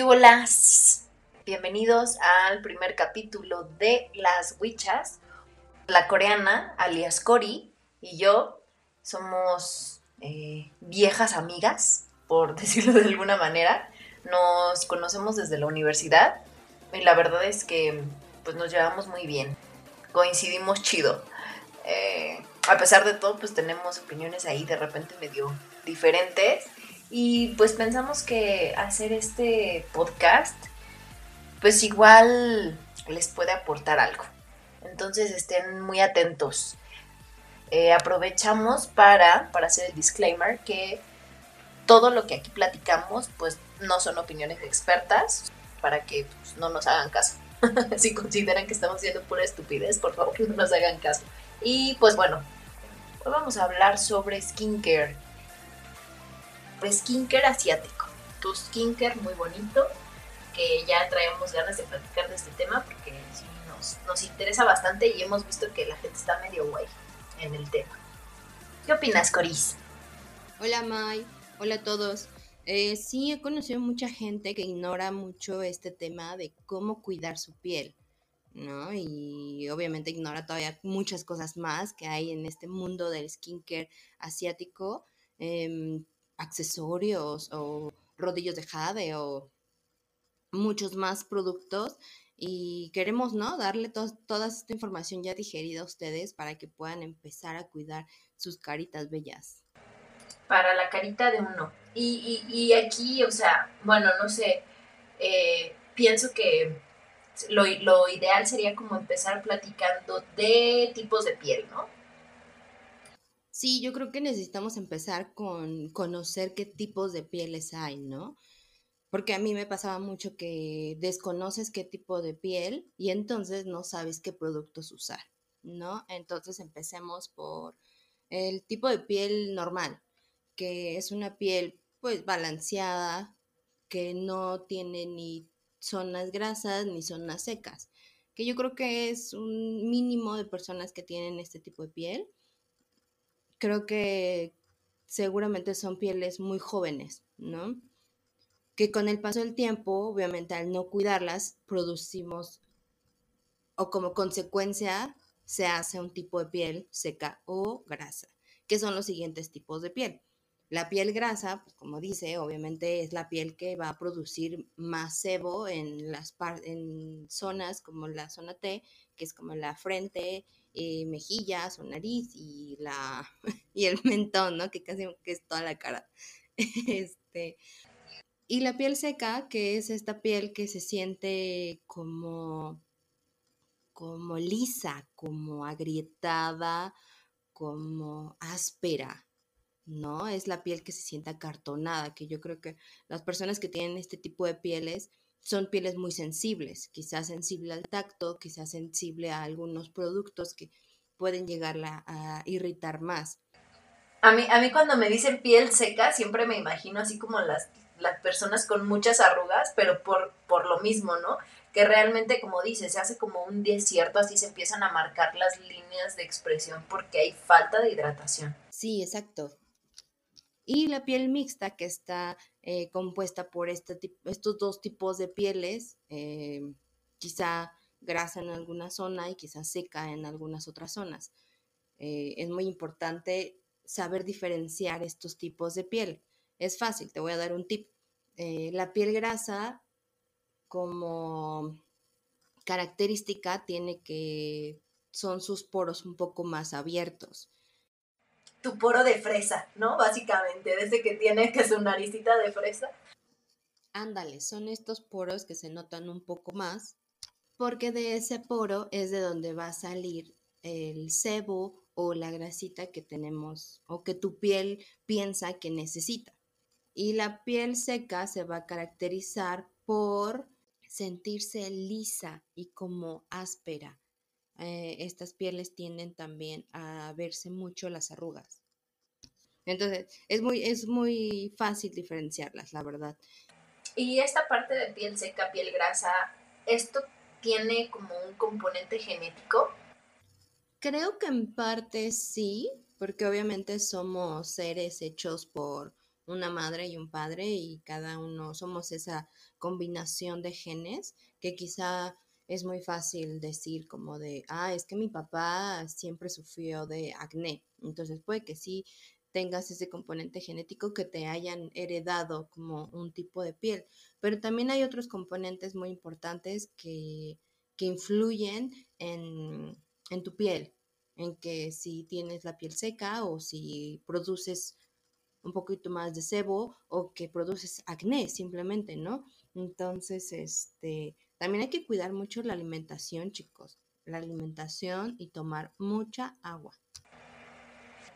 ¿Qué holas? Bienvenidos al primer capítulo de Las Wichas. La coreana, alias Cori, y yo somos eh, viejas amigas, por decirlo de alguna manera. Nos conocemos desde la universidad y la verdad es que pues nos llevamos muy bien. Coincidimos chido. Eh, a pesar de todo, pues tenemos opiniones ahí de repente medio diferentes. Y pues pensamos que hacer este podcast, pues igual les puede aportar algo. Entonces estén muy atentos. Eh, aprovechamos para, para hacer el disclaimer que todo lo que aquí platicamos, pues no son opiniones expertas, para que pues, no nos hagan caso. si consideran que estamos haciendo pura estupidez, por favor no nos hagan caso. Y pues bueno, hoy vamos a hablar sobre skincare. Skincare asiático. Tu skincare muy bonito, que ya traemos ganas de platicar de este tema porque sí nos, nos interesa bastante y hemos visto que la gente está medio guay en el tema. ¿Qué opinas, Coris? Hola, Mai. Hola a todos. Eh, sí, he conocido mucha gente que ignora mucho este tema de cómo cuidar su piel, ¿no? Y obviamente ignora todavía muchas cosas más que hay en este mundo del skincare asiático, em, accesorios o rodillos de jade o muchos más productos y queremos, ¿no? Darle toda esta información ya digerida a ustedes para que puedan empezar a cuidar sus caritas bellas para la carita de uno. Y, y, aquí, o sea, bueno, no sé, eh, pienso que lo, lo, ideal sería como empezar platicando de tipos de piel, ¿no? Sí, yo creo que necesitamos empezar con conocer qué tipos de pieles hay, ¿no? Porque a mí me pasaba mucho que desconoces qué tipo de piel y entonces no sabes qué productos usar, ¿no? Entonces empecemos por el tipo de piel normal, que es una piel pues balanceada, que no tiene ni zonas grasas ni zonas secas, que yo creo que es un mínimo de personas que tienen este tipo de piel. Creo que seguramente son pieles muy jóvenes, ¿no? Que con el paso del tiempo, obviamente al no cuidarlas, producimos o como consecuencia se hace un tipo de piel seca o grasa, que son los siguientes tipos de piel. La piel grasa, pues como dice, obviamente es la piel que va a producir más sebo en las zonas como la zona T, que es como la frente, eh, mejillas o nariz y la y el mentón, ¿no? Que casi que es toda la cara. este y la piel seca, que es esta piel que se siente como como lisa, como agrietada, como áspera, ¿no? Es la piel que se siente acartonada, que yo creo que las personas que tienen este tipo de pieles son pieles muy sensibles, quizás sensible al tacto, quizás sensible a algunos productos que pueden llegarla a irritar más. A mí, a mí cuando me dicen piel seca, siempre me imagino así como las, las personas con muchas arrugas, pero por, por lo mismo, ¿no? Que realmente, como dices, se hace como un desierto, así se empiezan a marcar las líneas de expresión porque hay falta de hidratación. Sí, exacto y la piel mixta que está eh, compuesta por este estos dos tipos de pieles, eh, quizá grasa en alguna zona y quizá seca en algunas otras zonas. Eh, es muy importante saber diferenciar estos tipos de piel. Es fácil, te voy a dar un tip. la piel grasa como característica tiene que son sus poros un poco más abiertos tu poro de fresa, ¿no? Básicamente, desde que tiene que su naricita de fresa. Ándale, son estos poros que se notan un poco más, porque de ese poro es de donde va a salir el sebo o la grasita que tenemos o que tu piel piensa que necesita. Y la piel seca se va a caracterizar por sentirse lisa y como áspera. Eh, estas pieles tienden también a verse mucho las arrugas. Entonces, es muy, es muy fácil diferenciarlas, la verdad. Y esta parte de piel seca, piel grasa, ¿esto tiene como un componente genético? Creo que en parte sí, porque obviamente somos seres hechos por una madre y un padre y cada uno somos esa combinación de genes que quizá es muy fácil decir como de, ah, es que mi papá siempre sufrió de acné. Entonces puede que sí tengas ese componente genético que te hayan heredado como un tipo de piel. Pero también hay otros componentes muy importantes que, que influyen en, en tu piel, en que si tienes la piel seca o si produces un poquito más de sebo o que produces acné simplemente, ¿no? Entonces, este, también hay que cuidar mucho la alimentación, chicos. La alimentación y tomar mucha agua.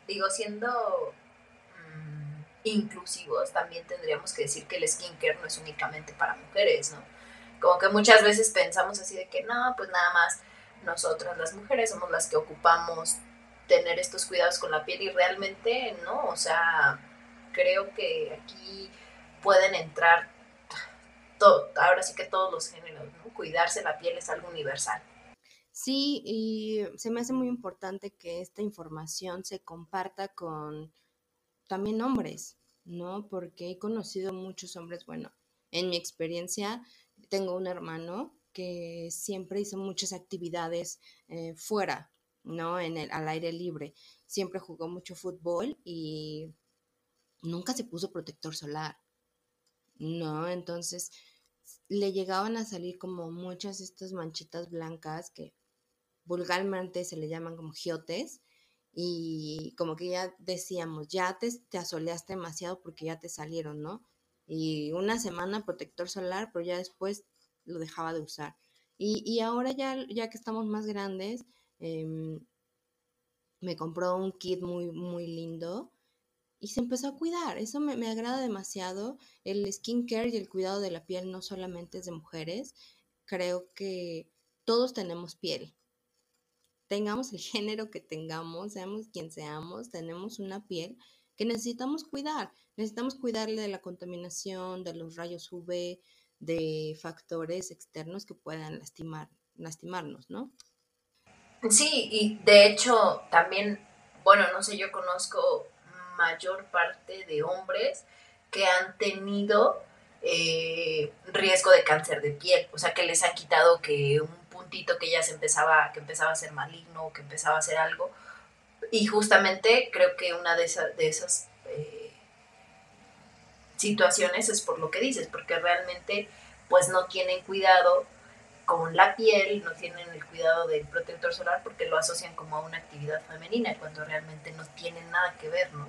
Digo, siendo mm, inclusivos, también tendríamos que decir que el skincare no es únicamente para mujeres, ¿no? Como que muchas veces pensamos así de que no, pues nada más nosotras las mujeres somos las que ocupamos tener estos cuidados con la piel y realmente no, o sea, creo que aquí pueden entrar ahora sí que todos los géneros, ¿no? Cuidarse la piel es algo universal. Sí, y se me hace muy importante que esta información se comparta con también hombres, ¿no? Porque he conocido muchos hombres, bueno, en mi experiencia tengo un hermano que siempre hizo muchas actividades eh, fuera, ¿no? En el, al aire libre. Siempre jugó mucho fútbol y nunca se puso protector solar, ¿no? Entonces le llegaban a salir como muchas estas manchitas blancas que vulgarmente se le llaman como giotes y como que ya decíamos, ya te, te asoleaste demasiado porque ya te salieron, ¿no? Y una semana protector solar, pero ya después lo dejaba de usar. Y, y ahora ya, ya que estamos más grandes, em, me compró un kit muy, muy lindo y se empezó a cuidar. Eso me, me, agrada demasiado. El skincare y el cuidado de la piel no solamente es de mujeres. Creo que todos tenemos piel. Tengamos el género que tengamos, seamos quien seamos, tenemos una piel que necesitamos cuidar. Necesitamos cuidarle de la contaminación, de los rayos UV, de factores externos que puedan lastimar, lastimarnos, ¿no? Sí, y de hecho también, bueno, no sé, yo conozco mayor parte de hombres que han tenido eh, riesgo de cáncer de piel, o sea, que les han quitado que un puntito que ya se empezaba, que empezaba a ser maligno, que empezaba a ser algo, y justamente creo que una de, esas, eh, situaciones es por lo que dices, porque realmente pues no tienen cuidado con la piel, no tienen el cuidado del protector solar porque lo asocian como a una actividad femenina cuando realmente no tienen nada que ver, ¿no?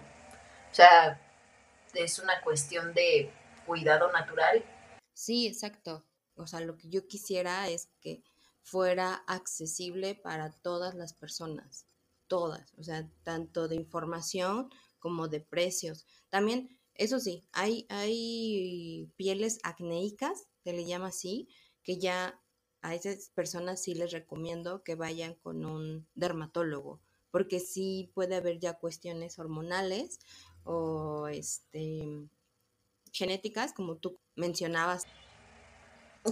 O sea, es una cuestión de cuidado natural. Sí, exacto. O sea, lo que yo quisiera es que fuera accesible para todas las personas, todas, o sea, tanto de información como de precios. También, eso sí, hay, hay pieles acnéicas, se le llama así, que ya a esas personas sí les recomiendo que vayan con un dermatólogo, porque sí puede haber ya cuestiones hormonales o este genéticas, como tú mencionabas.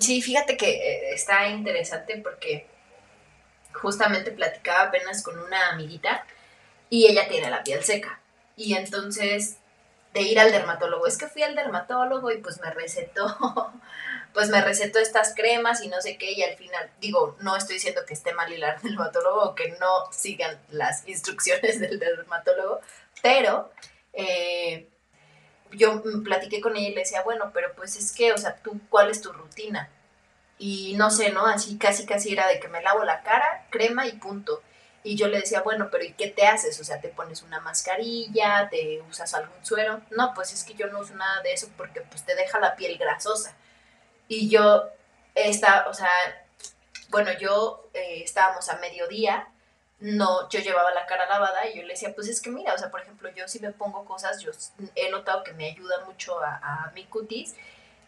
Sí, fíjate que eh, está interesante porque justamente platicaba apenas con una amiguita y ella tiene la piel seca. Y entonces de ir al dermatólogo, es que fui al dermatólogo y pues me recetó pues me recetó estas cremas y no sé qué, y al final, digo, no estoy diciendo que esté mal ir al dermatólogo o que no sigan las instrucciones del dermatólogo, pero eh, yo platiqué con ella y le decía, bueno, pero pues es que, o sea, tú, ¿cuál es tu rutina? Y no sé, ¿no? Así casi, casi era de que me lavo la cara, crema y punto. Y yo le decía, bueno, pero ¿y qué te haces? O sea, ¿te pones una mascarilla? ¿Te usas algún suero? No, pues es que yo no uso nada de eso porque pues te deja la piel grasosa. Y yo, esta, o sea, bueno, yo eh, estábamos a mediodía, no, yo llevaba la cara lavada y yo le decía, pues es que mira, o sea, por ejemplo, yo si me pongo cosas, yo he notado que me ayuda mucho a, a mi cutis.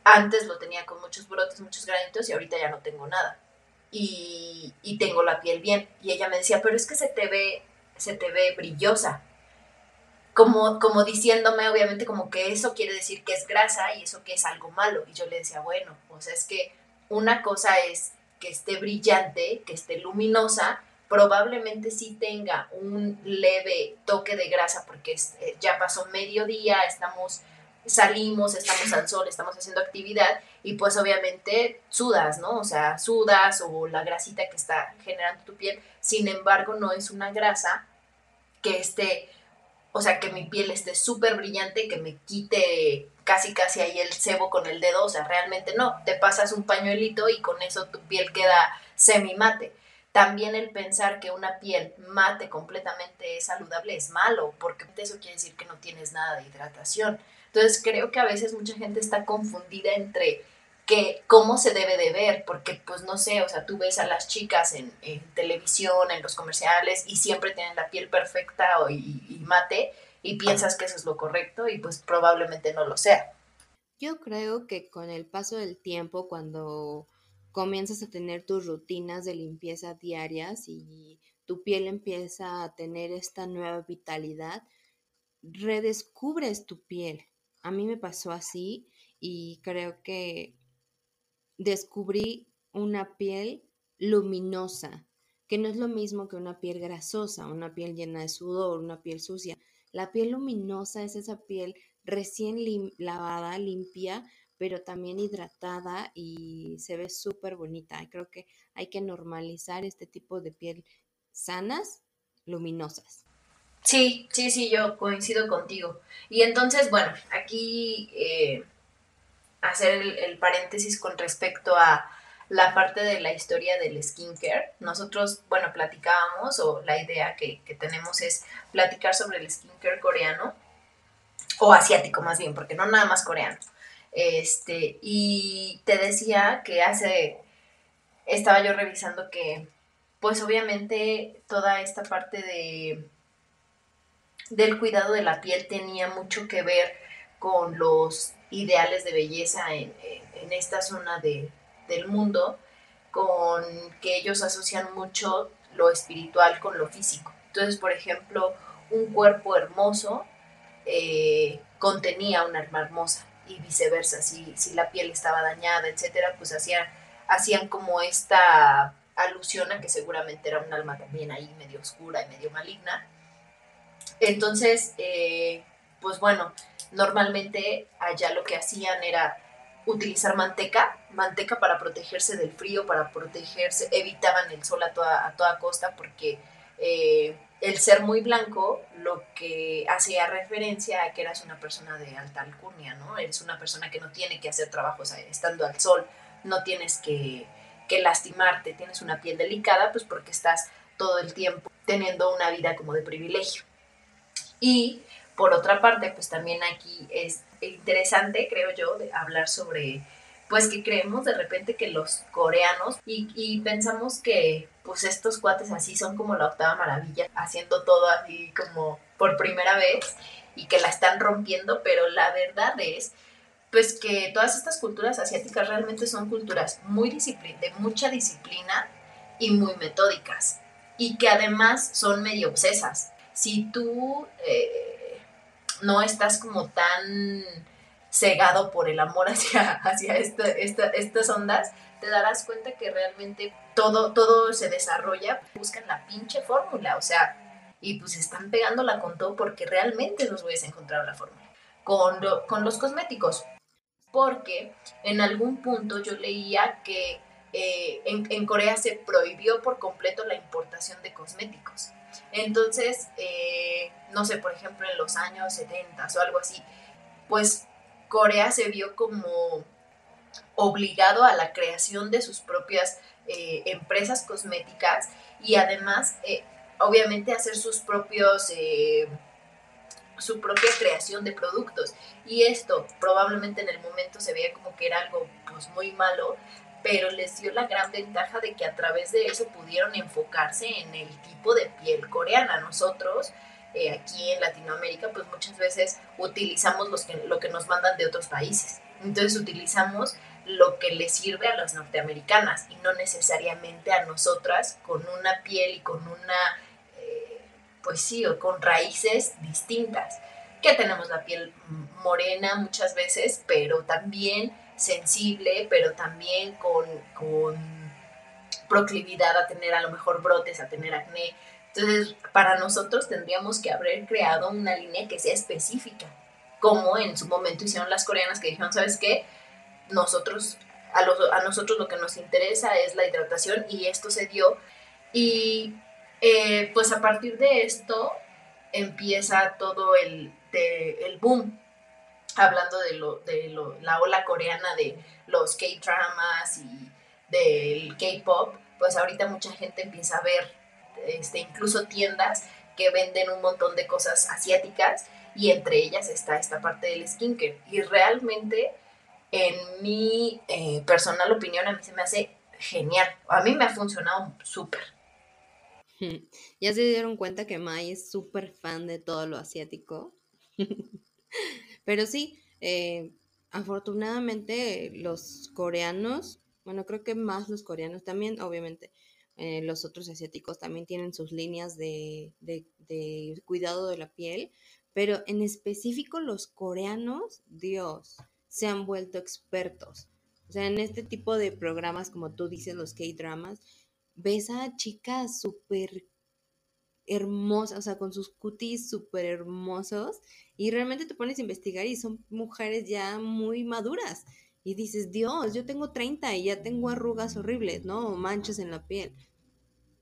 Antes lo tenía con muchos brotes, muchos granitos y ahorita ya no tengo nada. Y, y tengo la piel bien. Y ella me decía, pero es que se te ve, se te ve brillosa como, como diciéndome, obviamente, como que eso quiere decir que es grasa y eso que es algo malo. Y yo le decía, bueno, o sea, es que una cosa es que esté brillante, que esté luminosa, probablemente sí tenga un leve toque de grasa porque eh, ya pasó mediodía, estamos salimos, estamos al sol, estamos haciendo actividad y pues obviamente sudas, ¿no? O sea, sudas o la grasita que está generando tu piel, sin embargo no es una grasa que esté, o sea, que mi piel esté súper brillante, que me quite casi casi ahí el cebo con el dedo, o sea, realmente no, te pasas un pañuelito y con eso tu piel queda semi mate. También el pensar que una piel mate completamente saludable es malo, porque eso quiere decir que no tienes nada de hidratación. Entonces creo que a veces mucha gente está confundida entre que cómo se debe de ver, porque pues no sé, o sea, tú ves a las chicas en, televisión, en los comerciales y siempre tienen la piel perfecta y, y mate y piensas que eso es lo correcto y pues probablemente no lo sea. Yo creo que con el paso del tiempo, cuando comienzas a tener tus rutinas de limpieza diarias y tu piel empieza a tener esta nueva vitalidad, redescubres tu piel. A mí me pasó así y creo que descubrí una piel luminosa, que no es lo mismo que una piel grasosa, una piel llena de sudor, una piel sucia. La piel luminosa es esa piel recién lavada, limpia, pero también hidratada y se ve súper bonita. Creo que hay que normalizar este tipo de piel sanas, luminosas. Sí, sí, sí, yo coincido contigo. Y entonces, bueno, aquí eh, hacer el, paréntesis con respecto a la parte de la historia del skincare. Nosotros, bueno, platicábamos, o la idea que, que tenemos es platicar sobre el skincare coreano, o asiático más bien, porque no nada más coreano. Este, y te decía que hace, estaba yo revisando que, pues obviamente toda esta parte de del cuidado de la piel tenía mucho que ver con los ideales de belleza en, esta zona de, del mundo, con que ellos asocian mucho lo espiritual con lo físico. Entonces, por ejemplo, un cuerpo hermoso eh, contenía un alma hermosa y viceversa. Si, si la piel estaba dañada, etcétera, pues hacían, hacían como esta alusión a que seguramente era un alma también ahí medio oscura y medio maligna. Entonces, eh, pues bueno, normalmente allá lo que hacían era utilizar manteca, manteca para protegerse del frío, para protegerse, evitaban el sol a toda, a toda costa porque eh, el ser muy blanco lo que hacía referencia a que eras una persona de alta alcurnia, ¿no? Eres una persona que no tiene que hacer trabajos estando al sol, no tienes que, que lastimarte, tienes una piel delicada, pues porque estás todo el tiempo teniendo una vida como de privilegio. Y por otra parte, pues también aquí es interesante, creo yo, de hablar sobre, pues que creemos de repente que los coreanos y, y pensamos que pues estos cuates así son como la octava maravilla, haciendo todo así como por primera vez y que la están rompiendo, pero la verdad es pues que todas estas culturas asiáticas realmente son culturas muy de mucha disciplina y muy metódicas y que además son medio obsesas. Si tú eh, no estás como tan cegado por el amor hacia, hacia estas ondas, te darás cuenta que realmente todo, todo se desarrolla, buscan la pinche fórmula, o sea, y pues están pegándola con todo porque realmente los voy a encontrar la fórmula. Con, con los cosméticos, porque en algún punto yo leía que eh, en, en Corea se prohibió por completo la importación de cosméticos. Entonces, eh, no sé, por ejemplo, en los años 70 o algo así, pues Corea se vio como obligado a la creación de sus propias eh, empresas cosméticas y además, eh, obviamente, hacer sus propios su propia creación de productos. Y esto probablemente en el momento se veía como que era algo pues muy malo, pero les dio la gran ventaja de que a través de eso pudieron enfocarse en el tipo de piel coreana. Nosotros, eh, aquí en Latinoamérica, pues muchas veces utilizamos los que, lo que nos mandan de otros países. Entonces utilizamos lo que les sirve a las norteamericanas y no necesariamente a nosotras con una piel y con una, eh, pues sí, o con raíces distintas. Que tenemos la piel morena muchas veces, pero también sensible, pero también con, proclividad a tener a lo mejor brotes, a tener acné. Entonces, para nosotros tendríamos que haber creado una línea que sea específica como en su momento hicieron las coreanas que dijeron, ¿sabes qué? Nosotros, a, a nosotros lo que nos interesa es la hidratación y esto se dio. Y eh, pues a partir de esto empieza todo el, el boom, hablando de, lo, de lo, la ola coreana de los K-dramas y del K-pop, pues ahorita mucha gente empieza a ver este, incluso tiendas que venden un montón de cosas asiáticas y entre ellas está esta parte del skincare. Y realmente, en mi eh, personal opinión, a mí se me hace genial. A mí me ha funcionado súper. Ya se dieron cuenta que Mai es súper fan de todo lo asiático. Pero sí, eh, afortunadamente los coreanos, bueno, creo que más los coreanos también, obviamente, eh, los otros asiáticos también tienen sus líneas de, de, cuidado de la piel, pero en específico los coreanos, Dios, se han vuelto expertos. O sea, en este tipo de programas, como tú dices, los K-dramas, ves a chicas súper hermosas, o sea, con sus cutis súper hermosos, y realmente te pones a investigar y son mujeres ya muy maduras. Y dices, Dios, yo tengo 30 y ya tengo arrugas horribles, ¿no? O manchas en la piel.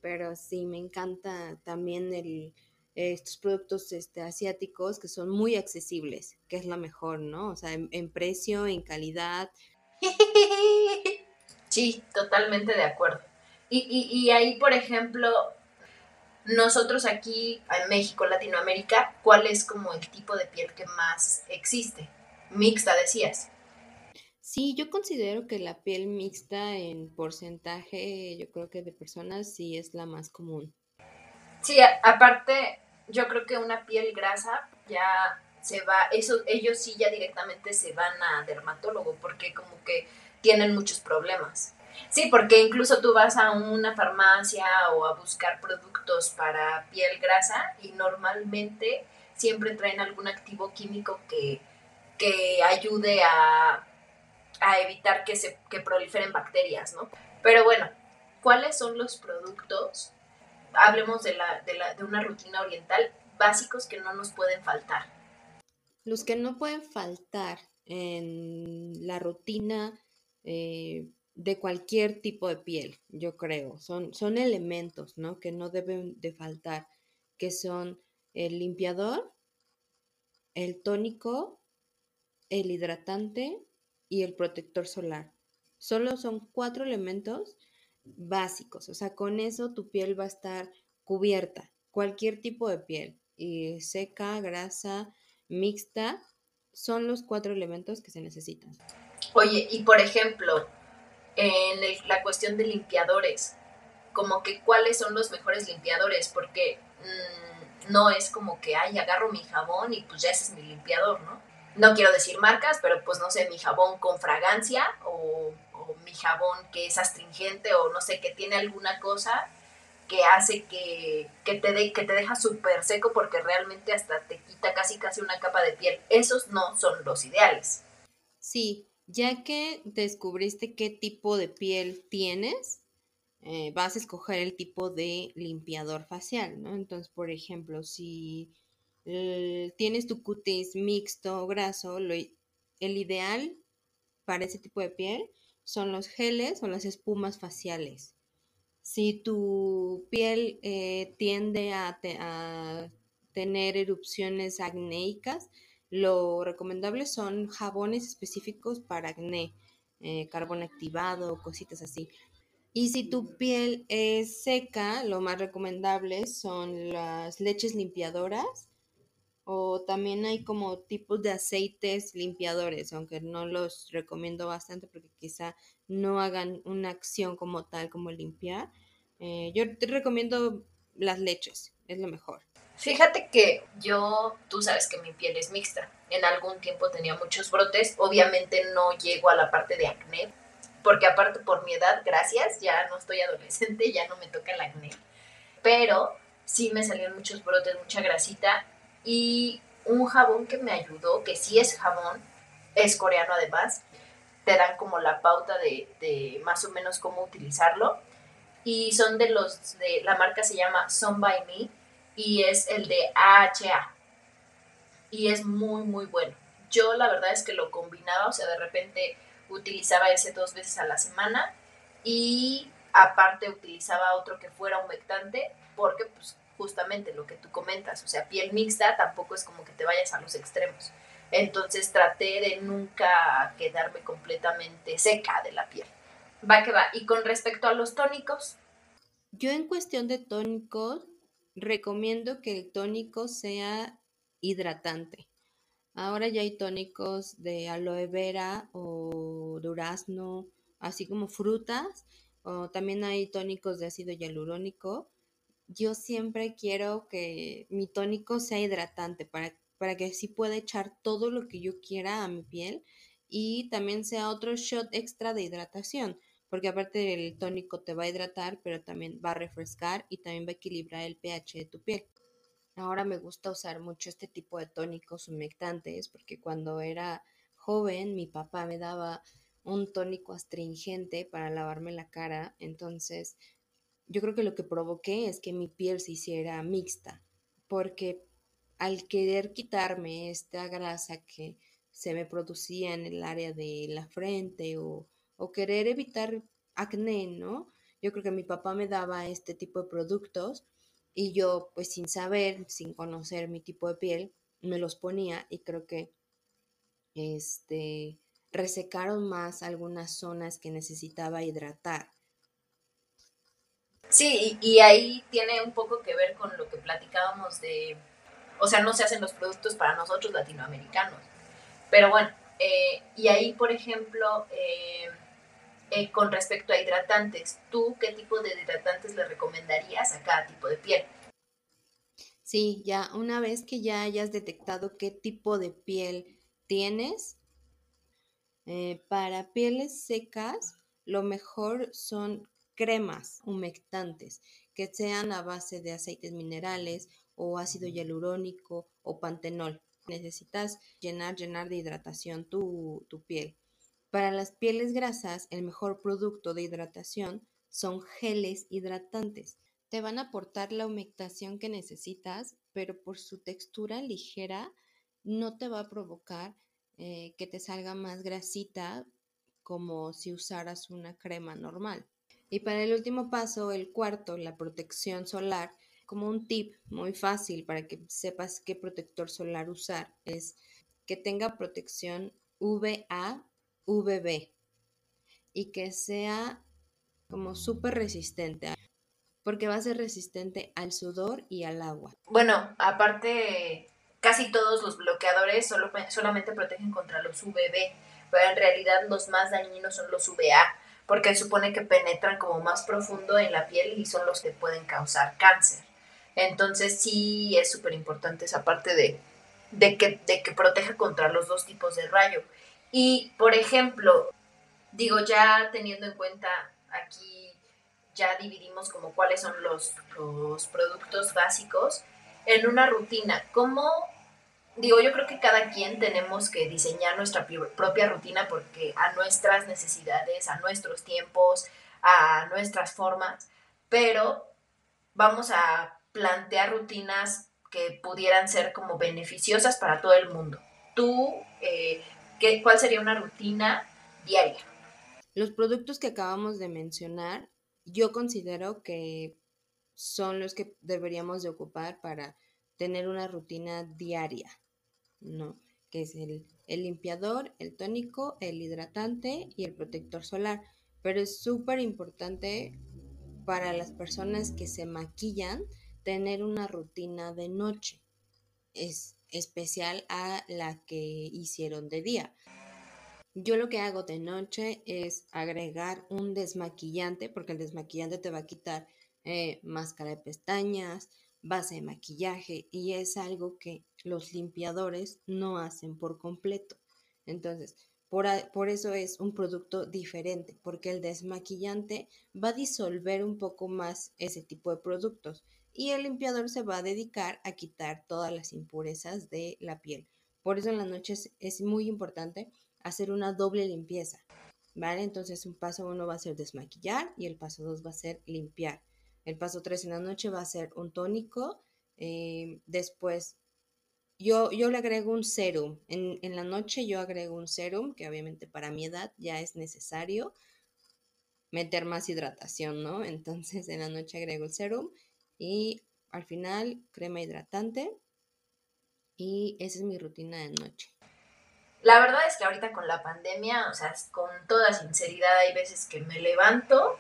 Pero sí, me encanta también el, estos productos este, asiáticos que son muy accesibles, que es lo mejor, ¿no? O sea, en, precio, en calidad. Sí, totalmente de acuerdo. Y, y, y, ahí, por ejemplo, nosotros aquí en México, Latinoamérica, ¿cuál es como el tipo de piel que más existe? Mixta, decías. Sí, yo considero que la piel mixta en porcentaje, yo creo que de personas sí es la más común. Sí, aparte, yo creo que una piel grasa ya se va, eso, ellos sí ya directamente se van a dermatólogo porque como que tienen muchos problemas. Sí, porque incluso tú vas a una farmacia o a buscar productos para piel grasa y normalmente siempre traen algún activo químico que, que ayude a, a evitar que se que proliferen bacterias, ¿no? Pero bueno, ¿cuáles son los productos hablemos de, la, de, la, de una rutina oriental, básicos que no nos pueden faltar. Los que no pueden faltar en la rutina eh, de cualquier tipo de piel, yo creo, son, son elementos, ¿no? Que no deben de faltar, que son el limpiador, el tónico, el hidratante y el protector solar. Solo son cuatro elementos básicos. O sea, con eso tu piel va a estar cubierta, cualquier tipo de piel, y seca, grasa, mixta, son los cuatro elementos que se necesitan. Oye, y por ejemplo, en la cuestión de limpiadores, como que cuáles son los mejores limpiadores, porque mm, no es como que, ay, agarro mi jabón y pues ya ese es mi limpiador, ¿no? No quiero decir marcas, pero pues no sé, mi jabón con fragancia o mi jabón que es astringente o no sé, que tiene alguna cosa que hace que, te, de, que te deja súper seco porque realmente hasta te quita casi casi una capa de piel. Esos no son los ideales. Sí, ya que descubriste qué tipo de piel tienes, eh, vas a escoger el tipo de limpiador facial, ¿no? Entonces, por ejemplo, si eh, tienes tu cutis mixto graso, el ideal para ese tipo de piel son los geles o las espumas faciales. Si tu piel eh, tiende a, tener erupciones acnéicas, lo recomendable son jabones específicos para acné, eh, carbón activado, cositas así. Y si tu piel es seca, lo más recomendable son las leches limpiadoras o también hay como tipos de aceites limpiadores, aunque no los recomiendo bastante porque quizá no hagan una acción como tal como limpiar. Eh, yo te recomiendo las leches, es lo mejor. Fíjate que yo, tú sabes que mi piel es mixta. En algún tiempo tenía muchos brotes. Obviamente no llego a la parte de acné, porque aparte por mi edad, gracias, ya no estoy adolescente, ya no me toca el acné. Pero sí me salieron muchos brotes, mucha grasita y un jabón que me ayudó, que sí es jabón, es coreano además, te dan como la pauta de, más o menos cómo utilizarlo. Y son de los, de la marca se llama Sun by Me y es el de AHA. Y es muy, muy bueno. yo la verdad es que lo combinaba, o sea, de repente utilizaba ese dos veces a la semana y aparte utilizaba otro que fuera humectante porque pues justamente lo que tú comentas, o sea, piel mixta tampoco es como que te vayas a los extremos. Entonces traté de nunca quedarme completamente seca de la piel. Va que va. Y con respecto a los tónicos. Yo en cuestión de tónicos, recomiendo que el tónico sea hidratante. Ahora ya hay tónicos de aloe vera o durazno, así como frutas, o también hay tónicos de ácido hialurónico. Yo siempre quiero que mi tónico sea hidratante para, para que así pueda echar todo lo que yo quiera a mi piel y también sea otro shot extra de hidratación, porque aparte el tónico te va a hidratar, pero también va a refrescar y también va a equilibrar el pH de tu piel. Ahora me gusta usar mucho este tipo de tónicos humectantes porque cuando era joven mi papá me daba un tónico astringente para lavarme la cara, entonces yo creo que lo que provoqué es que mi piel se hiciera mixta, porque al querer quitarme esta grasa que se me producía en el área de la frente o, o querer evitar acné, ¿no? Yo creo que mi papá me daba este tipo de productos y yo, pues sin saber, sin conocer mi tipo de piel, me los ponía y creo que este resecaron más algunas zonas que necesitaba hidratar. Sí, y, ahí tiene un poco que ver con lo que platicábamos de, o sea, no se hacen los productos para nosotros latinoamericanos. Pero bueno, eh, y ahí, por ejemplo, eh, eh, con respecto a hidratantes, ¿tú qué tipo de hidratantes le recomendarías a cada tipo de piel? Sí, ya una vez que ya hayas detectado qué tipo de piel tienes, para pieles secas, lo mejor son cremas humectantes que sean a base de aceites minerales o ácido hialurónico o pantenol. Necesitas llenar, llenar de hidratación tu, tu piel. Para las pieles grasas, el mejor producto de hidratación son geles hidratantes. Te van a aportar la humectación que necesitas, pero por su textura ligera no te va a provocar eh, que te salga más grasita como si usaras una crema normal. Y para el último paso, el cuarto, la protección solar, como un tip muy fácil para que sepas qué protector solar usar, es que tenga protección VA VB y que sea como súper resistente, porque va a ser resistente al sudor y al agua. Bueno, aparte, casi todos los bloqueadores solo, solamente protegen contra los UVB, pero en realidad los más dañinos son los UVA, porque supone que penetran como más profundo en la piel y son los que pueden causar cáncer. Entonces sí es súper importante esa parte de, de, que, de que proteja contra los dos tipos de rayo. Y, por ejemplo, digo, ya teniendo en cuenta aquí, ya dividimos como cuáles son los, los productos básicos en una rutina. ¿Cómo digo, yo creo que cada quien tenemos que diseñar nuestra propia rutina porque a nuestras necesidades, a nuestros tiempos, a nuestras formas, pero vamos a plantear rutinas que pudieran ser como beneficiosas para todo el mundo. Tú, eh, ¿cuál sería una rutina diaria? Los productos que acabamos de mencionar, yo considero que son los que deberíamos de ocupar para tener una rutina diaria, ¿no? Que es el, el limpiador, el tónico, el hidratante y el protector solar. Pero es súper importante para las personas que se maquillan tener una rutina de noche. Es especial a la que hicieron de día. Yo lo que hago de noche es agregar un desmaquillante, porque el desmaquillante te va a quitar eh, máscara de pestañas, base de maquillaje, y es algo que los limpiadores no hacen por completo. Entonces, por, por, eso es un producto diferente, porque el desmaquillante va a disolver un poco más ese tipo de productos y el limpiador se va a dedicar a quitar todas las impurezas de la piel. Por eso en las noches es muy importante hacer una doble limpieza. ¿Vale? Entonces un paso uno va a ser desmaquillar y el paso dos va a ser limpiar. El paso tres en la noche va a ser un tónico, eh, después yo, yo le agrego un serum. En, en, la noche yo agrego un serum, que obviamente para mi edad ya es necesario meter más hidratación, ¿no? Entonces en la noche agrego el serum y al final crema hidratante y esa es mi rutina de noche. La verdad es que ahorita con la pandemia, o sea, con toda sinceridad, hay veces que me levanto,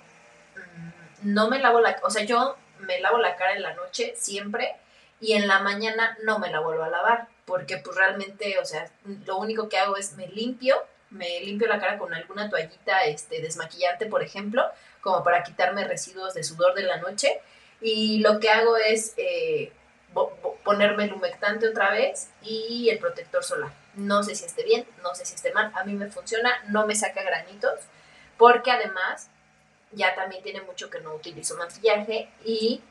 mm, no me lavo la, o sea, yo me lavo la cara en la noche siempre y en la mañana no me la vuelvo a lavar, porque pues realmente, o sea, lo único que hago es me limpio, me limpio la cara con alguna toallita este, desmaquillante, por ejemplo, como para quitarme residuos de sudor de la noche, y lo que hago es eh, ponerme el humectante otra vez y el protector solar. No sé si esté bien, no sé si esté mal, a mí me funciona, no me saca granitos, porque además ya también tiene mucho que no utilizo maquillaje y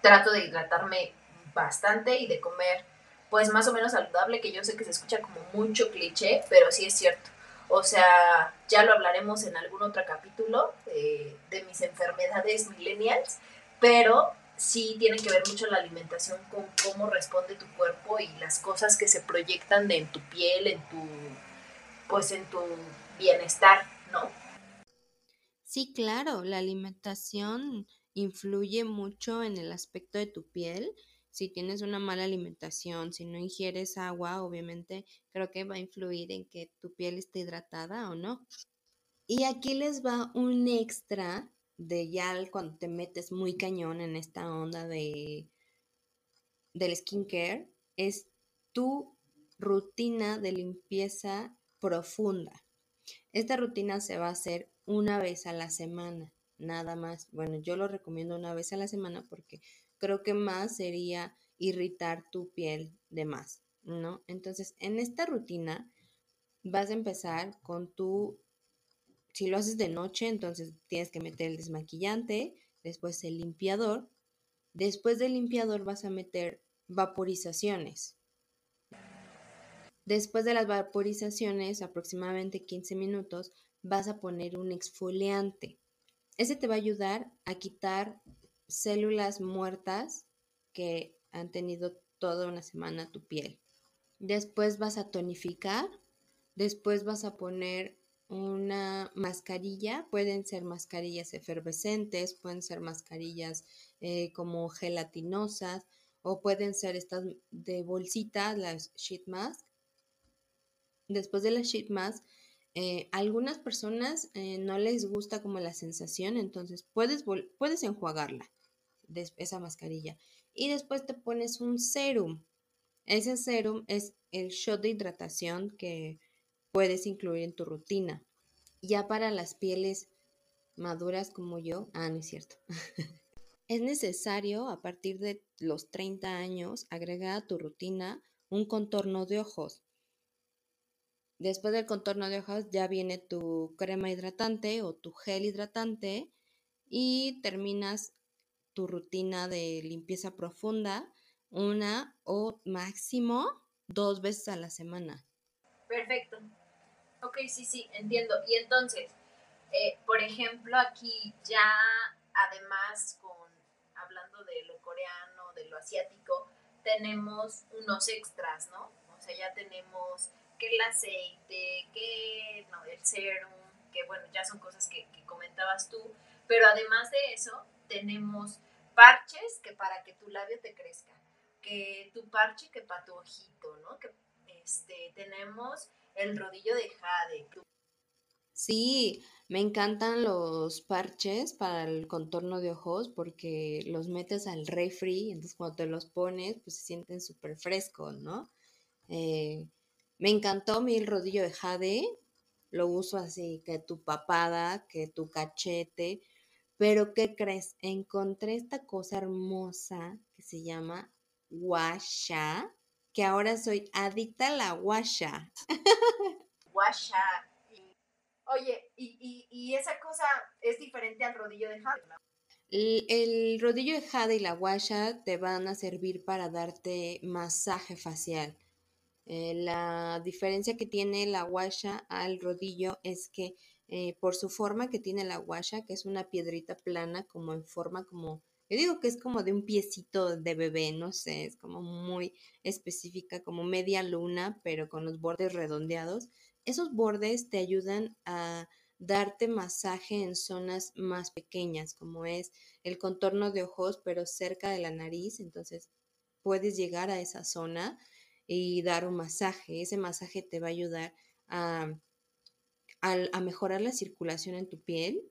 trato de hidratarme bastante y de comer pues más o menos saludable, que yo sé que se escucha como mucho cliché, pero sí es cierto. O sea, ya lo hablaremos en algún otro capítulo de, de mis enfermedades millennials, pero sí tiene que ver mucho la alimentación con cómo responde tu cuerpo y las cosas que se proyectan de en tu piel, en tu, pues en tu bienestar, ¿no? Sí, claro, la alimentación influye mucho en el aspecto de tu piel si tienes una mala alimentación, si no ingieres agua, obviamente creo que va a influir en que tu piel esté hidratada o no. Y aquí les va un extra de ya cuando te metes muy cañón en esta onda de del skincare, es tu rutina de limpieza profunda. Esta rutina se va a hacer una vez a la semana, nada más. Bueno, yo lo recomiendo una vez a la semana porque creo que más sería irritar tu piel de más, ¿no? Entonces, en esta rutina vas a empezar con tu, si lo haces de noche, entonces tienes que meter el desmaquillante, después el limpiador, después del limpiador vas a meter vaporizaciones. Después de las vaporizaciones, aproximadamente 15 minutos, vas a poner un exfoliante. Ese te va a ayudar a quitar células muertas que han tenido toda una semana tu piel. Después vas a tonificar, después vas a poner una mascarilla, pueden ser mascarillas efervescentes, pueden ser mascarillas eh, como gelatinosas o pueden ser estas de bolsita, las sheet mask. Después de las sheet mask, eh, algunas personas eh, no les gusta como la sensación, entonces puedes, puedes enjuagarla esa mascarilla. Y después te pones un serum. Ese serum es el shot de hidratación que puedes incluir en tu rutina. Ya para las pieles maduras como yo, ah, no es cierto. es necesario a partir de los 30 años agregar a tu rutina un contorno de ojos. Después del contorno de ojos ya viene tu crema hidratante o tu gel hidratante y terminas tu rutina de limpieza profunda una o máximo dos veces a la semana. Perfecto. Ok, sí, sí, entiendo. Y entonces, eh, por ejemplo, aquí ya, además, con hablando de lo coreano, de lo asiático, tenemos unos extras, ¿no? O sea, ya tenemos que el aceite, que no, el serum, que bueno, ya son cosas que, que comentabas tú, pero además de eso, tenemos parches que para que tu labio te crezca, que tu parche que para tu ojito, ¿no? Que este, tenemos el rodillo de jade. Sí, me encantan los parches para el contorno de ojos porque los metes al refri, entonces cuando te los pones, pues se sienten súper frescos, ¿no? Eh, me encantó mi rodillo de jade, lo uso así, que tu papada, que tu cachete, pero ¿qué crees? Encontré esta cosa hermosa que se llama Washa, que ahora soy adicta a la Washa. Washa. Oye, y, esa cosa es diferente al rodillo de jade. El, el, rodillo de jade y la washa te van a servir para darte masaje facial. Eh, la diferencia que tiene la washa al rodillo es que eh, por su forma que tiene la guasha, que es una piedrita plana como en forma como yo digo que es como de un piecito de bebé, no sé, es como muy específica, como media luna, pero con los bordes redondeados. Esos bordes te ayudan a darte masaje en zonas más pequeñas, como es el contorno de ojos, pero cerca de la nariz, entonces puedes llegar a esa zona y dar un masaje. Ese masaje te va a ayudar a, a mejorar la circulación en tu piel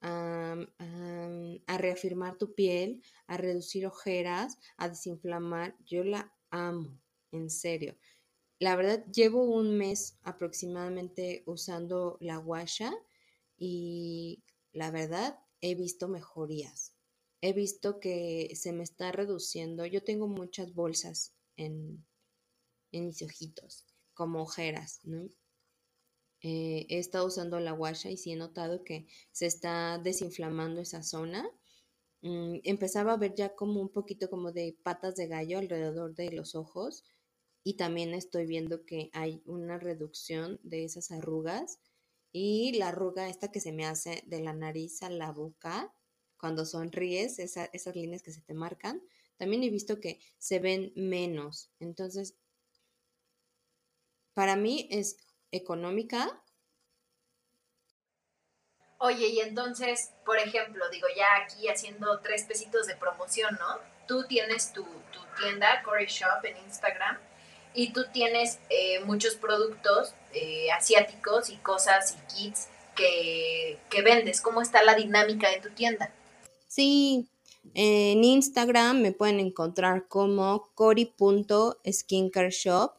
a, reafirmar tu piel, a reducir ojeras, a desinflamar. Yo la amo, en serio. La verdad, llevo un mes aproximadamente usando la guasha y la verdad he visto mejorías. He visto que se me está reduciendo. Yo tengo muchas bolsas en, en mis ojitos, como ojeras, ¿no? Eh, he estado usando la guasha y sí he notado que se está desinflamando esa zona. Mm, empezaba a ver ya como un poquito como de patas de gallo alrededor de los ojos y también estoy viendo que hay una reducción de esas arrugas y la arruga esta que se me hace de la nariz a la boca cuando sonríes, esas líneas que se te marcan, también he visto que se ven menos. Entonces, para mí es económica. Oye, y entonces, por ejemplo, digo, ya aquí haciendo tres pesitos de promoción, ¿no? Tú tienes tu, tienda, Corey Shop, en Instagram, y tú tienes eh, muchos productos eh, asiáticos y cosas y kits que, que vendes. ¿Cómo está la dinámica de tu tienda? Sí, en Instagram me pueden encontrar como cori.skincareshop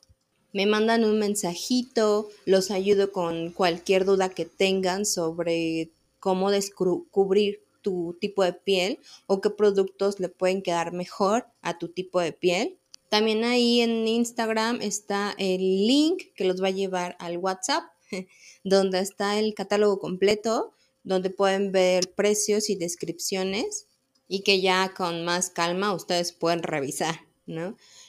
me mandan un mensajito, los ayudo con cualquier duda que tengan sobre cómo descubrir tu tipo de piel o qué productos le pueden quedar mejor a tu tipo de piel. También ahí en Instagram está el link que los va a llevar al WhatsApp, donde está el catálogo completo, donde pueden ver precios y descripciones y que ya con más calma ustedes pueden revisar,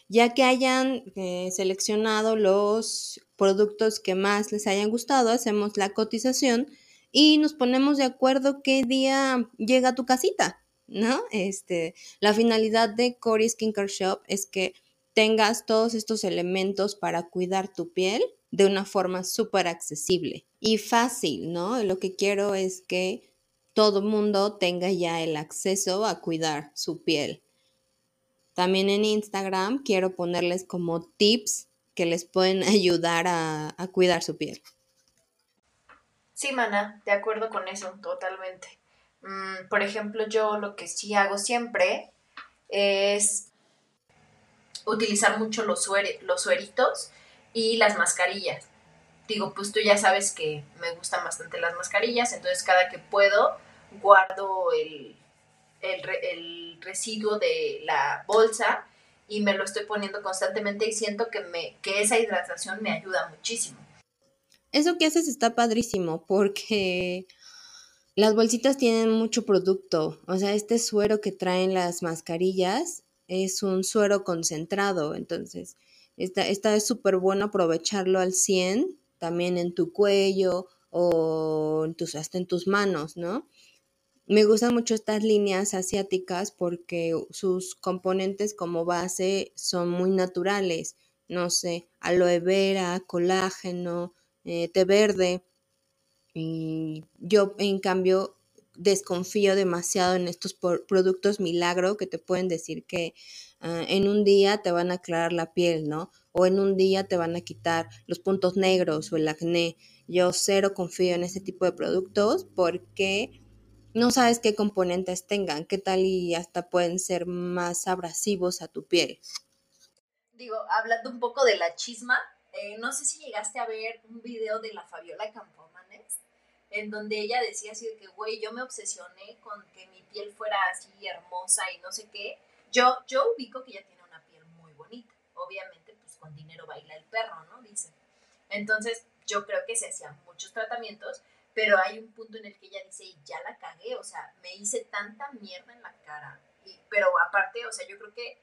ya que hayan eh, seleccionado los productos que más les hayan gustado, hacemos la cotización y nos ponemos de acuerdo qué día llega a tu casita, ¿no? Este, la finalidad de Cory Skincare Shop es que tengas todos estos elementos para cuidar tu piel de una forma súper accesible y fácil, ¿no? Lo que quiero es que todo mundo tenga ya el acceso a cuidar su piel. También en Instagram quiero ponerles como tips que les pueden ayudar a, cuidar su piel. Sí, mana, de acuerdo con eso, totalmente. Mm, por ejemplo, yo lo que sí hago siempre es utilizar mucho los, los sueritos y las mascarillas. Digo, pues tú ya sabes que me gustan bastante las mascarillas, entonces cada que puedo guardo el, el, residuo de la bolsa y me lo estoy poniendo constantemente y siento que, me, que esa hidratación me ayuda muchísimo. Eso que haces está padrísimo porque las bolsitas tienen mucho producto. O sea, este suero que traen las mascarillas es un suero concentrado. Entonces, está, está es súper bueno aprovecharlo al 100 también en tu cuello o en tus, hasta en tus manos, ¿no? Me gustan mucho estas líneas asiáticas porque sus componentes como base son muy naturales. No sé, aloe vera, colágeno, eh, té verde. Y yo, en cambio, desconfío demasiado en estos productos milagro que te pueden decir que ah, en un día te van a aclarar la piel, ¿no? O en un día te van a quitar los puntos negros o el acné. Yo cero confío en este tipo de productos porque no sabes qué componentes tengan, qué tal y hasta pueden ser más abrasivos a tu piel. Digo, hablando un poco de la chisma, eh, no sé si llegaste a ver un video de la Fabiola Campomanes, en donde ella decía así de que, güey, yo me obsesioné con que mi piel fuera así hermosa y no sé qué. Yo, yo ubico que ella tiene una piel muy bonita. Obviamente, pues con dinero baila el perro, ¿no? Dice. Entonces, yo creo que se hacían muchos tratamientos pero hay un punto en el que ella dice, ya la cagué, o sea, me hice tanta mierda en la cara. Y, pero aparte, o sea, yo creo que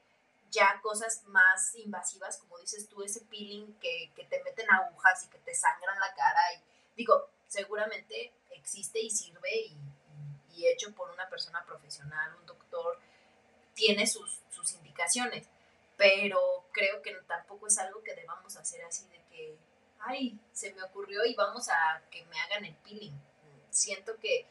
ya cosas más invasivas, como dices tú, ese peeling que, que te meten agujas y que te sangran la cara. Y digo, seguramente existe y sirve y, y, hecho por una persona profesional, un doctor tiene sus, sus indicaciones, pero creo que tampoco es algo que debamos hacer así ay, se me ocurrió y vamos a que me hagan el peeling. Siento que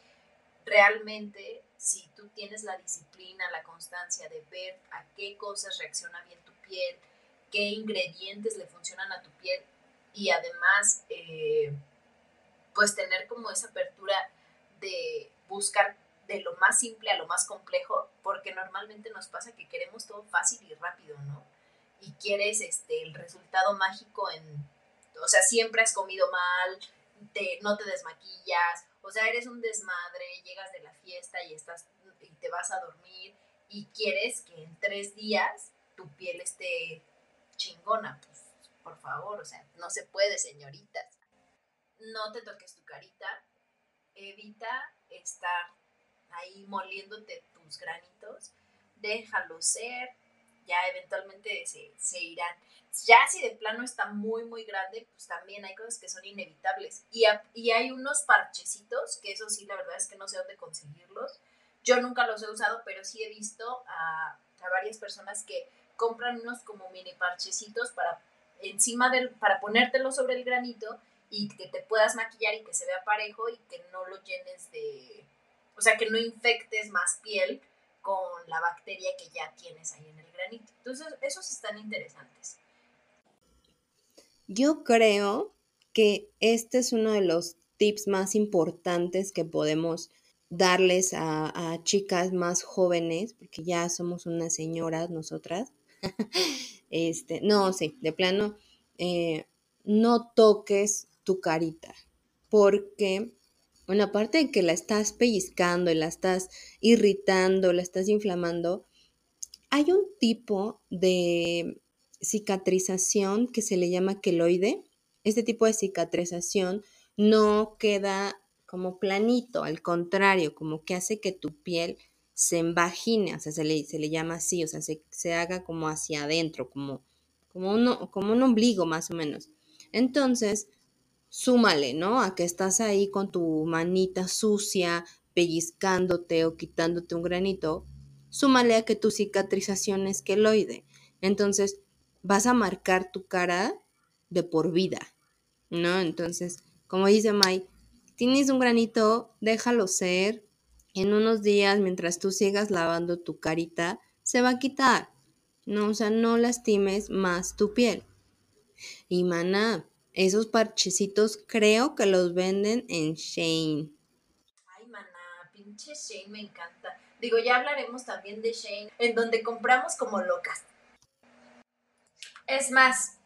realmente si tú tienes la disciplina, la constancia de ver a qué cosas reacciona bien tu piel, qué ingredientes le funcionan a tu piel y además eh, pues tener como esa apertura de buscar de lo más simple a lo más complejo, porque normalmente nos pasa que queremos todo fácil y rápido, ¿no? Y quieres este, el resultado mágico en, o sea, siempre has comido mal, te, no te desmaquillas, o sea, eres un desmadre, llegas de la fiesta y estás y te vas a dormir y quieres que en tres días tu piel esté chingona, pues por favor, o sea, no se puede, señoritas. No te toques tu carita, evita estar ahí moliéndote tus granitos, déjalo ser, ya eventualmente se, se irán. Ya si de plano está muy, muy grande, pues también hay cosas que son inevitables. Y, y hay unos parchecitos, que eso sí, la verdad es que no sé dónde conseguirlos. Yo nunca los he usado, pero sí he visto a, a varias personas que compran unos como mini parchecitos para encima del, para ponértelo sobre el granito y que te puedas maquillar y que se vea parejo y que no lo llenes de, o sea, que no infectes más piel con la bacteria que ya tienes ahí en el Entonces, esos están interesantes. Yo creo que este es uno de los tips más importantes que podemos darles a, chicas más jóvenes, porque ya somos unas señoras nosotras. este, no, sí, de plano, eh, no toques tu carita, porque bueno, aparte de que la estás pellizcando y la estás irritando, la estás inflamando, hay un tipo de cicatrización que se le llama queloide. Este tipo de cicatrización no queda como planito, al contrario, como que hace que tu piel se embagine, o sea, se le, se le llama así, o sea, se, se haga como hacia adentro, como, como, como un ombligo más o menos. Entonces, súmale, ¿no? A que estás ahí con tu manita sucia, pellizcándote o quitándote un granito, súmale a que tu cicatrización es queloide. Entonces, vas a marcar tu cara de por vida, ¿no? Entonces, como dice Mai, tienes un granito, déjalo ser. En unos días, mientras tú sigas lavando tu carita, se va a quitar. No, o sea, no lastimes más tu piel. Y maná, esos parchecitos creo que los venden en Shane. Ay, maná, pinche Shane me encanta. Digo, ya hablaremos también de Shane, en donde compramos como locas. Es más,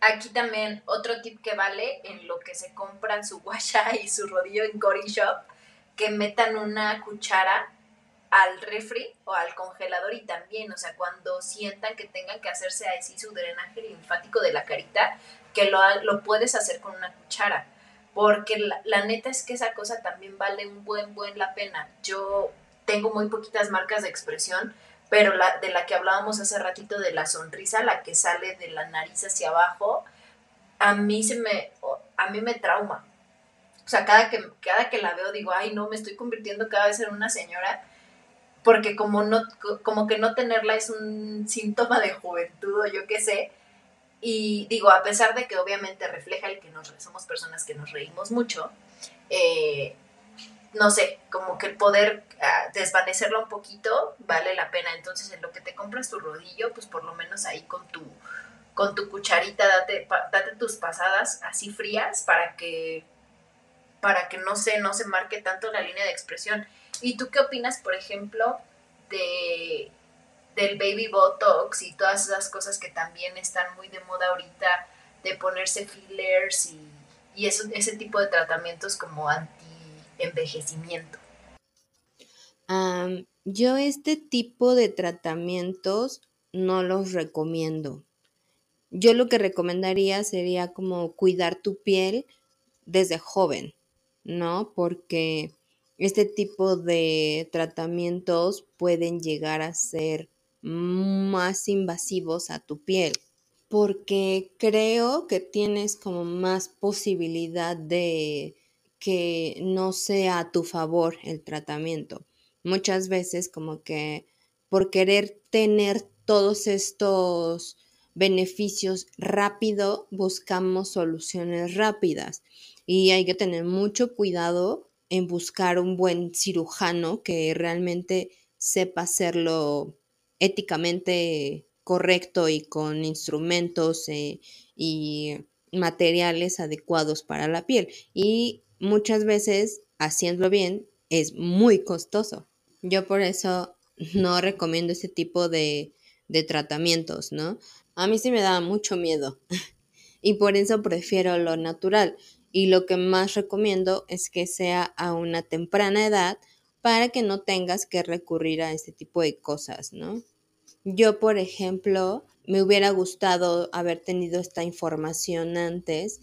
aquí también otro tip que vale en lo que se compran su guasha y su rodillo en Cory Shop, que metan una cuchara al refri o al congelador y también, o sea, cuando sientan que tengan que hacerse así su drenaje linfático de la carita, que lo, lo puedes hacer con una cuchara, porque la, neta es que esa cosa también vale un buen, buen la pena. Yo tengo muy poquitas marcas de expresión, pero la, de la que hablábamos hace ratito de la sonrisa, la que sale de la nariz hacia abajo, a mí se me, a mí me trauma. O sea, cada que, cada que la veo digo, ay, no, me estoy convirtiendo cada vez en una señora, porque como, no, como que no tenerla es un síntoma de juventud o yo qué sé, y digo, a pesar de que obviamente refleja el que nos, somos personas que nos reímos mucho, eh, no sé, como que el poder ah, desvanecerla un poquito vale la pena. Entonces, en lo que te compras tu rodillo, pues por lo menos ahí con tu, con tu cucharita, date, date tus pasadas así frías para que, para que no se, no se marque tanto la línea de expresión. ¿Y tú qué opinas, por ejemplo, de del baby botox y todas esas cosas que también están muy de moda ahorita, de ponerse fillers y, y eso, ese tipo de tratamientos como anti-envejecimiento. yo este tipo de tratamientos no los recomiendo. Yo lo que recomendaría sería como cuidar tu piel desde joven, ¿no? Porque este tipo de tratamientos pueden llegar a ser más invasivos a tu piel, porque creo que tienes como más posibilidad de que no sea a tu favor el tratamiento. Muchas veces como que por querer tener todos estos beneficios rápido, buscamos soluciones rápidas y hay que tener mucho cuidado en buscar un buen cirujano que realmente sepa hacerlo éticamente correcto y con instrumentos eh, y materiales adecuados para la piel. Y muchas veces, haciéndolo bien, es muy costoso. Yo por eso no recomiendo ese tipo de, de tratamientos, ¿no? A mí sí me da mucho miedo y por eso prefiero lo natural. Y lo que más recomiendo es que sea a una temprana edad para que no tengas que recurrir a este tipo de cosas, ¿no? Yo, por ejemplo, me hubiera gustado haber tenido esta información antes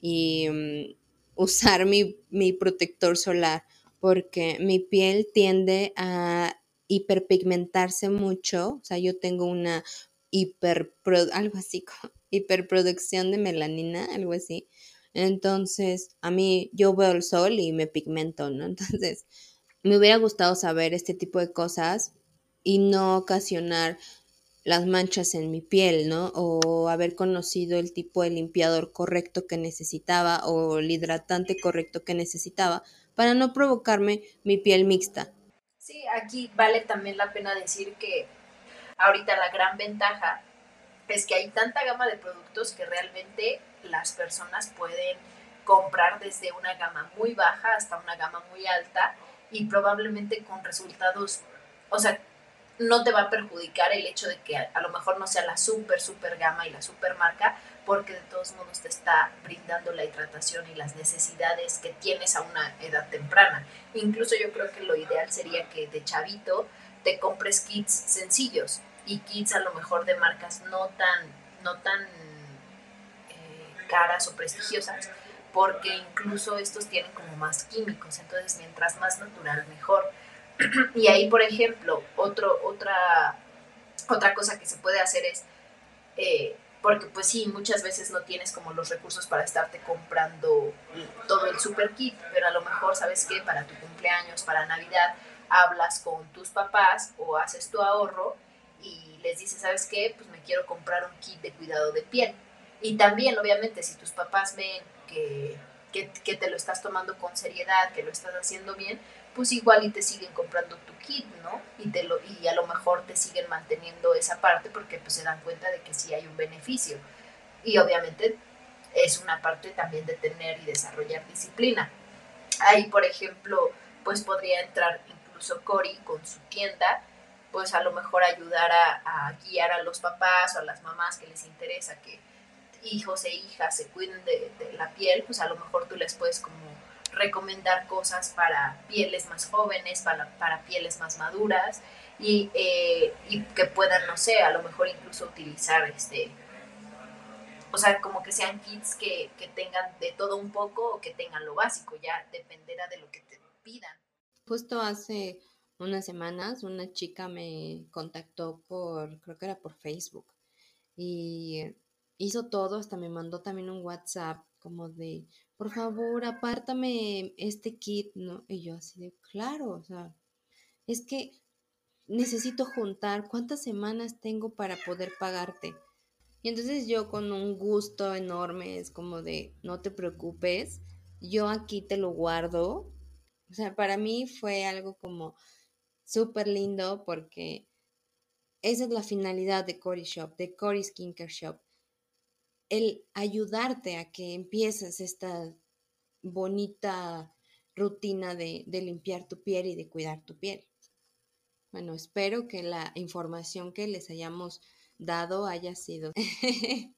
y mm, usar mi, mi protector solar porque mi piel tiende a hiperpigmentarse mucho, o sea, yo tengo una hiper, algo así, hiperproducción de melanina, algo así. Entonces, a mí yo veo el sol y me pigmento, ¿no? Entonces, me hubiera gustado saber este tipo de cosas y no ocasionar las manchas en mi piel, ¿no? O haber conocido el tipo de limpiador correcto que necesitaba o el hidratante correcto que necesitaba para no provocarme mi piel mixta. Sí, aquí vale también la pena decir que ahorita la gran ventaja es que hay tanta gama de productos que realmente las personas pueden comprar desde una gama muy baja hasta una gama muy alta y probablemente con resultados, o sea, no te va a perjudicar el hecho de que a, lo mejor no sea la super, super gama y la super marca, porque de todos modos te está brindando la hidratación y las necesidades que tienes a una edad temprana. Incluso yo creo que lo ideal sería que de chavito te compres kits sencillos y kits a lo mejor de marcas no tan, no tan eh, caras o prestigiosas, porque incluso estos tienen como más químicos, entonces mientras más natural mejor y ahí, por ejemplo, otro, otra, otra cosa que se puede hacer es, eh, porque pues sí, muchas veces no tienes como los recursos para estarte comprando todo el super kit, pero a lo mejor, ¿sabes qué? Para tu cumpleaños, para Navidad, hablas con tus papás o haces tu ahorro y les dices, ¿sabes qué? Pues me quiero comprar un kit de cuidado de piel. Y también, obviamente, si tus papás ven que, que, que te lo estás tomando con seriedad, que lo estás haciendo bien, pues igual y te siguen comprando tu kit, ¿no? Y, te lo, y a lo mejor te siguen manteniendo esa parte porque pues se dan cuenta de que sí hay un beneficio. Y obviamente es una parte también de tener y desarrollar disciplina. Ahí, por ejemplo, pues podría entrar incluso Cory con su tienda, pues a lo mejor ayudar a, guiar a los papás o a las mamás que les interesa que hijos e hijas se cuiden de, de la piel, pues a lo mejor tú les puedes como recomendar cosas para pieles más jóvenes, para, para pieles más maduras y, eh, y, que puedan, no sé, a lo mejor incluso utilizar este, o sea, como que sean kits que, que tengan de todo un poco o que tengan lo básico, ya dependerá de lo que te pidan. Justo hace unas semanas una chica me contactó por, creo que era por Facebook, y hizo todo, hasta me mandó también un WhatsApp como de, por favor, apártame este kit, ¿no? Y yo así de, claro, o sea, es que necesito juntar cuántas semanas tengo para poder pagarte. Y entonces yo con un gusto enorme es como de, no te preocupes, yo aquí te lo guardo. O sea, para mí fue algo como súper lindo porque esa es la finalidad de Cory Shop, de Cory Skincare Shop el ayudarte a que empieces esta bonita rutina de, limpiar tu piel y de cuidar tu piel. Bueno, espero que la información que les hayamos dado haya sido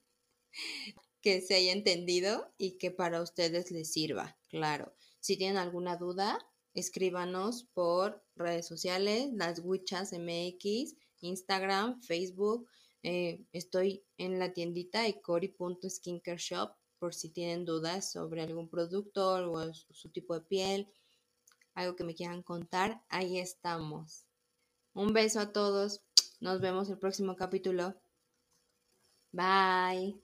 que se haya entendido y que para ustedes les sirva, claro. Si tienen alguna duda, escríbanos por redes sociales, las Wichas MX, Instagram, Facebook, eh, estoy en la tiendita shop por si tienen dudas sobre algún producto o su tipo de piel, algo que me quieran contar. Ahí estamos. Un beso a todos. Nos vemos el próximo capítulo. Bye.